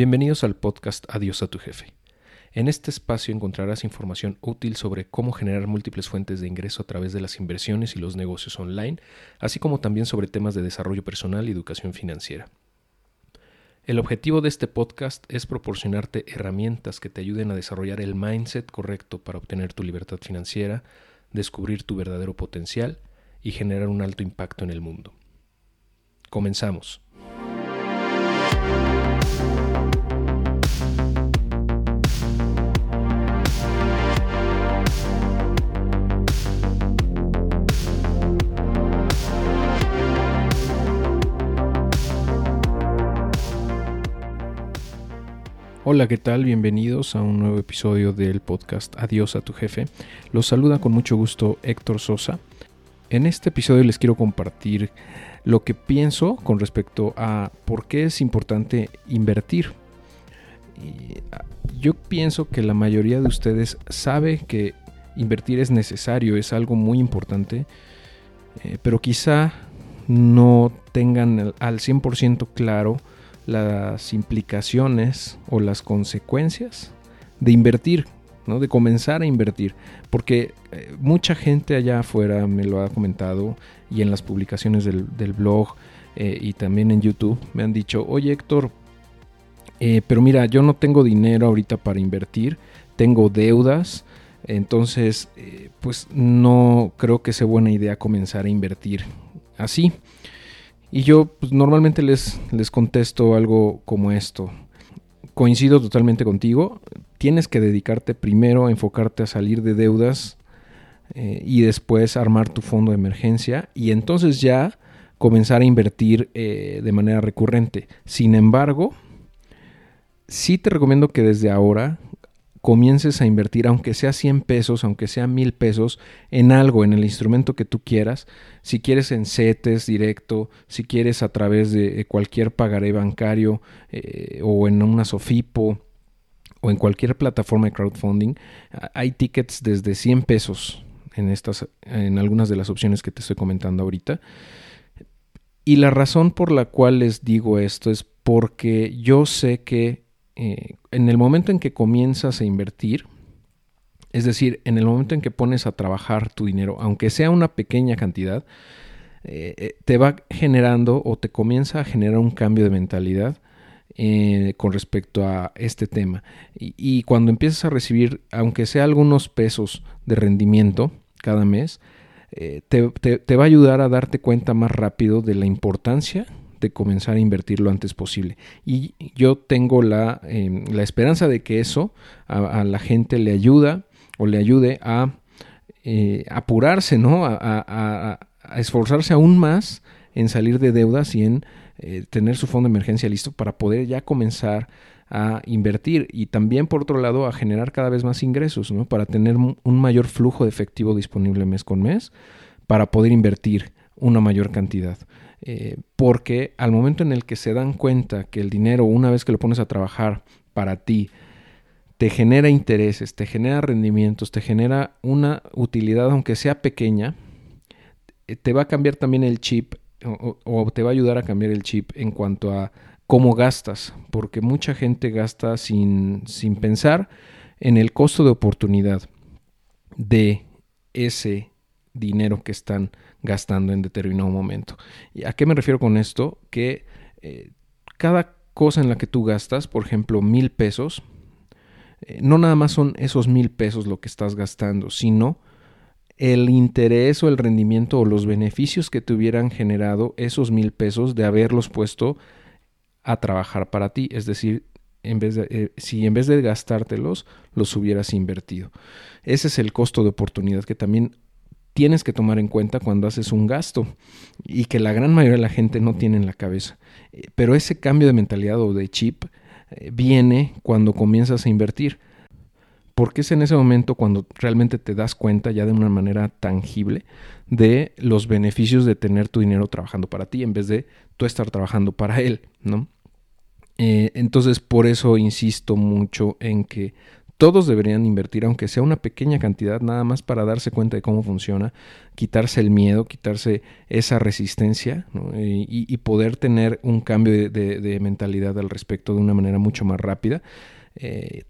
Bienvenidos al podcast Adiós a tu jefe. En este espacio encontrarás información útil sobre cómo generar múltiples fuentes de ingreso a través de las inversiones y los negocios online, así como también sobre temas de desarrollo personal y educación financiera. El objetivo de este podcast es proporcionarte herramientas que te ayuden a desarrollar el mindset correcto para obtener tu libertad financiera, descubrir tu verdadero potencial y generar un alto impacto en el mundo. Comenzamos. Hola, ¿qué tal? Bienvenidos a un nuevo episodio del podcast Adiós a tu jefe. Los saluda con mucho gusto Héctor Sosa. En este episodio les quiero compartir lo que pienso con respecto a por qué es importante invertir. Ah, yo pienso que la mayoría de ustedes sabe que invertir es necesario, es algo muy importante, eh, pero quizá no tengan al 100% claro las implicaciones o las consecuencias de invertir, ¿no? de comenzar a invertir. Porque eh, mucha gente allá afuera me lo ha comentado y en las publicaciones del, blog eh, y también en YouTube me han dicho, oye Héctor, eh, pero mira, yo no tengo dinero ahorita para invertir, tengo deudas, entonces pues no creo que sea buena idea comenzar a invertir así. Y yo pues, normalmente les, les contesto algo como esto. Coincido totalmente contigo. Tienes que dedicarte primero a enfocarte a salir de deudas eh, y después armar tu fondo de emergencia y entonces ya comenzar a invertir eh, de manera recurrente. Sin embargo, sí te recomiendo que desde ahora comiences a invertir, aunque sea 100 pesos, aunque sea 1000 pesos, en algo, en el instrumento que tú quieras. Si quieres en CETES directo, si quieres a través de cualquier pagaré bancario eh, o en una Sofipo o en cualquier plataforma de crowdfunding, hay tickets desde 100 pesos en, estas, en algunas de las opciones que te estoy comentando ahorita. Y la razón por la cual les digo esto es porque yo sé que eh, en el momento en que comienzas a invertir, es decir, en el momento en que pones a trabajar tu dinero, aunque sea una pequeña cantidad, eh, eh, te va generando o te comienza a generar un cambio de mentalidad con respecto a este tema. Y, cuando empiezas a recibir, aunque sea algunos pesos de rendimiento cada mes, te, va a ayudar a darte cuenta más rápido de la importancia de comenzar a invertir lo antes posible. Y yo tengo la, em, la esperanza de que eso a, la gente le ayuda o le ayude a eh, apurarse, ¿no? A, esforzarse aún más en salir de deudas y en eh, tener su fondo de emergencia listo para poder ya comenzar a invertir y también por otro lado a generar cada vez más ingresos, ¿no? Para tener un mayor flujo de efectivo disponible mes con mes para poder invertir una mayor cantidad. Eh, porque al momento en el que se dan cuenta que el dinero, una vez que lo pones a trabajar para ti, te genera intereses, te genera rendimientos, te genera una utilidad, aunque sea pequeña, eh, te va a cambiar también el chip o, te va a ayudar a cambiar el chip en cuanto a cómo gastas, porque mucha gente gasta sin, sin pensar en el costo de oportunidad de ese dinero que están gastando en determinado momento. ¿Y a qué me refiero con esto? Que eh, cada cosa en la que tú gastas, por ejemplo, mil pesos, eh, no nada más son esos mil pesos lo que estás gastando, sino el interés o el rendimiento o los beneficios que te hubieran generado esos mil pesos de haberlos puesto a trabajar para ti. Es decir, en vez eh, si en vez de gastártelos, los hubieras invertido. Ese es el costo de oportunidad que también tienes que tomar en cuenta cuando haces un gasto y que la gran mayoría de la gente no tiene en la cabeza. Eh, pero ese cambio de mentalidad o de chip eh, viene cuando comienzas a invertir. Porque es en ese momento cuando realmente te das cuenta ya de una manera tangible de los beneficios de tener tu dinero trabajando para ti en vez de tú estar trabajando para él, ¿no? Eh, entonces por eso insisto mucho en que todos deberían invertir, aunque sea una pequeña cantidad, nada más para darse cuenta de cómo funciona, quitarse el miedo, quitarse esa resistencia y, poder tener un cambio de, mentalidad al respecto de una manera mucho más rápida. Eh,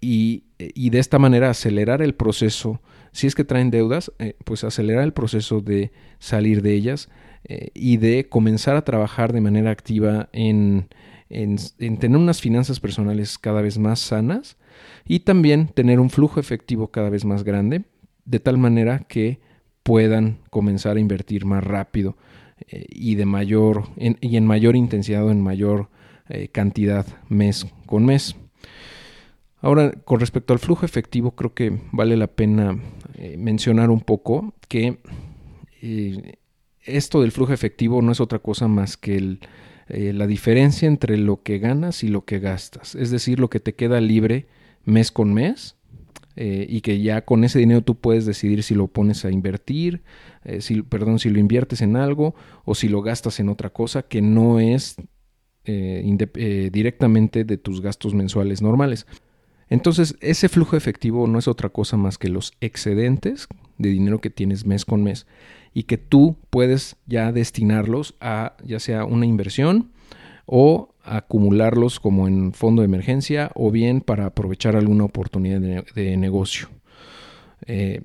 y, de esta manera acelerar el proceso, si es que traen deudas, eh, pues acelerar el proceso de salir de ellas eh, y de comenzar a trabajar de manera activa en, en, tener unas finanzas personales cada vez más sanas y también tener un flujo efectivo cada vez más grande, de tal manera que puedan comenzar a invertir más rápido eh, y de mayor y en mayor intensidad o en mayor eh, cantidad mes con mes. Ahora, con respecto al flujo efectivo, creo que vale la pena eh, mencionar un poco que esto del flujo efectivo no es otra cosa más que la diferencia entre lo que ganas y lo que gastas, es decir, lo que te queda libre mes con mes eh, y que ya con ese dinero tú puedes decidir si lo pones a invertir, eh, si, perdón, si lo inviertes en algo o si lo gastas en otra cosa que no es directamente de tus gastos mensuales normales. Entonces, ese flujo efectivo no es otra cosa más que los excedentes de dinero que tienes mes con mes y que tú puedes ya destinarlos a ya sea una inversión o acumularlos como en fondo de emergencia o bien para aprovechar alguna oportunidad de, negocio. Eh,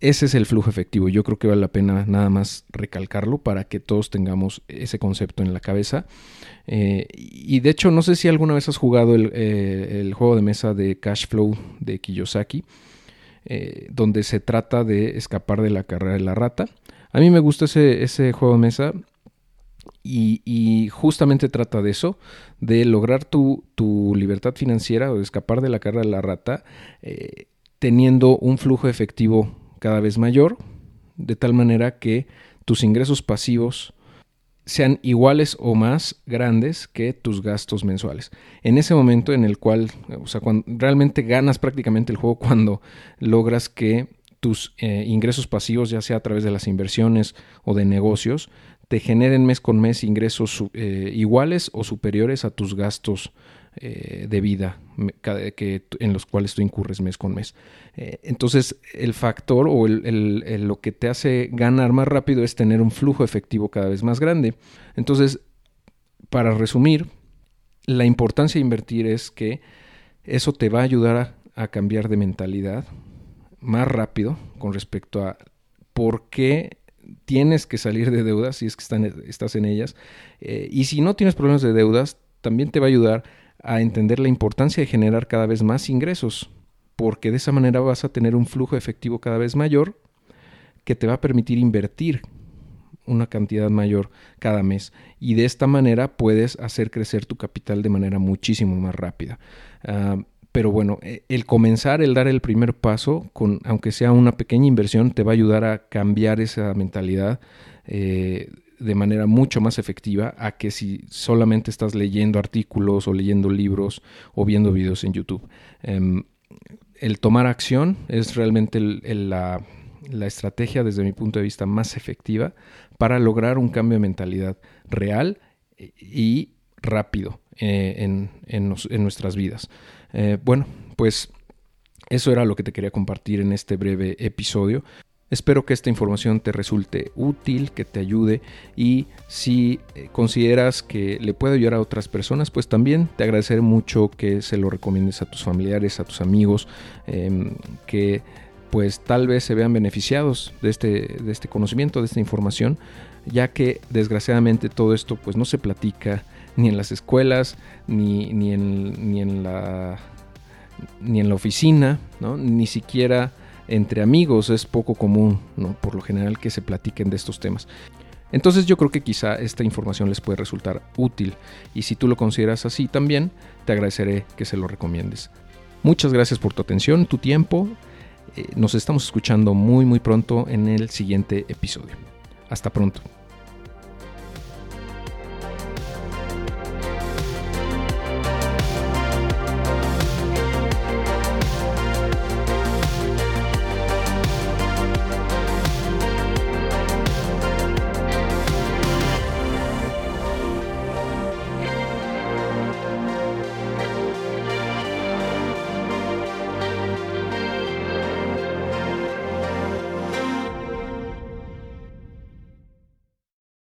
ese es el flujo efectivo. Yo creo que vale la pena nada más recalcarlo para que todos tengamos ese concepto en la cabeza. Eh, y de hecho, no sé si alguna vez has jugado el, eh, juego de mesa de Cash Flow de Kiyosaki, donde se trata de escapar de la carrera de la rata. A mí me gusta ese, ese juego de mesa y, justamente trata de eso, de lograr tu, libertad financiera o de escapar de la carrera de la rata, eh, teniendo un flujo efectivo cada vez mayor, de tal manera que tus ingresos pasivos sean iguales o más grandes que tus gastos mensuales. En ese momento en el cual, o sea, cuando realmente ganas prácticamente el juego cuando logras que tus eh, ingresos pasivos, ya sea a través de las inversiones o de negocios, te generen mes con mes ingresos eh, iguales o superiores a tus gastos eh, de vida que, en los cuales tú incurres mes con mes. entonces, el factor o lo que te hace ganar más rápido es tener un flujo efectivo cada vez más grande. Entonces, para resumir, la importancia de invertir es que eso te va a ayudar a cambiar de mentalidad, más rápido con respecto a por qué tienes que salir de deudas si es que estás en ellas. Eh, y si no tienes problemas de deudas, también te va a ayudar a entender la importancia de generar cada vez más ingresos, porque de esa manera vas a tener un flujo efectivo cada vez mayor que te va a permitir invertir una cantidad mayor cada mes y de esta manera puedes hacer crecer tu capital de manera muchísimo más rápida. Ah, pero bueno, e, el comenzar, el dar el primer paso, con, aunque sea una pequeña inversión, te va a ayudar a cambiar esa mentalidad eh, de manera mucho más efectiva a que si solamente estás leyendo artículos o leyendo libros o viendo videos en YouTube. Em, el tomar acción es realmente la, estrategia desde mi punto de vista más efectiva para lograr un cambio de mentalidad real y rápido eh, en nuestras vidas. Eh, bueno, pues eso era lo que te quería compartir en este breve episodio. Espero que esta información te resulte útil, que te ayude y si eh, consideras que le puede ayudar a otras personas, pues también te agradeceré mucho que se lo recomiendes a tus familiares, a tus amigos, em, que pues tal vez se vean beneficiados de este, de este conocimiento, de esta información, ya que desgraciadamente todo esto pues no se platica ni en las escuelas, ni, ni, en, ni, en, la, ni en la oficina, ¿no? ni siquiera entre amigos es poco común, ¿no? por lo general, que se platiquen de estos temas. Entonces yo creo que quizá esta información les puede resultar útil y si tú lo consideras así también, te agradeceré que se lo recomiendes. Muchas gracias por tu atención, tu tiempo. Eh, nos estamos escuchando muy muy pronto en el siguiente episodio. Hasta pronto.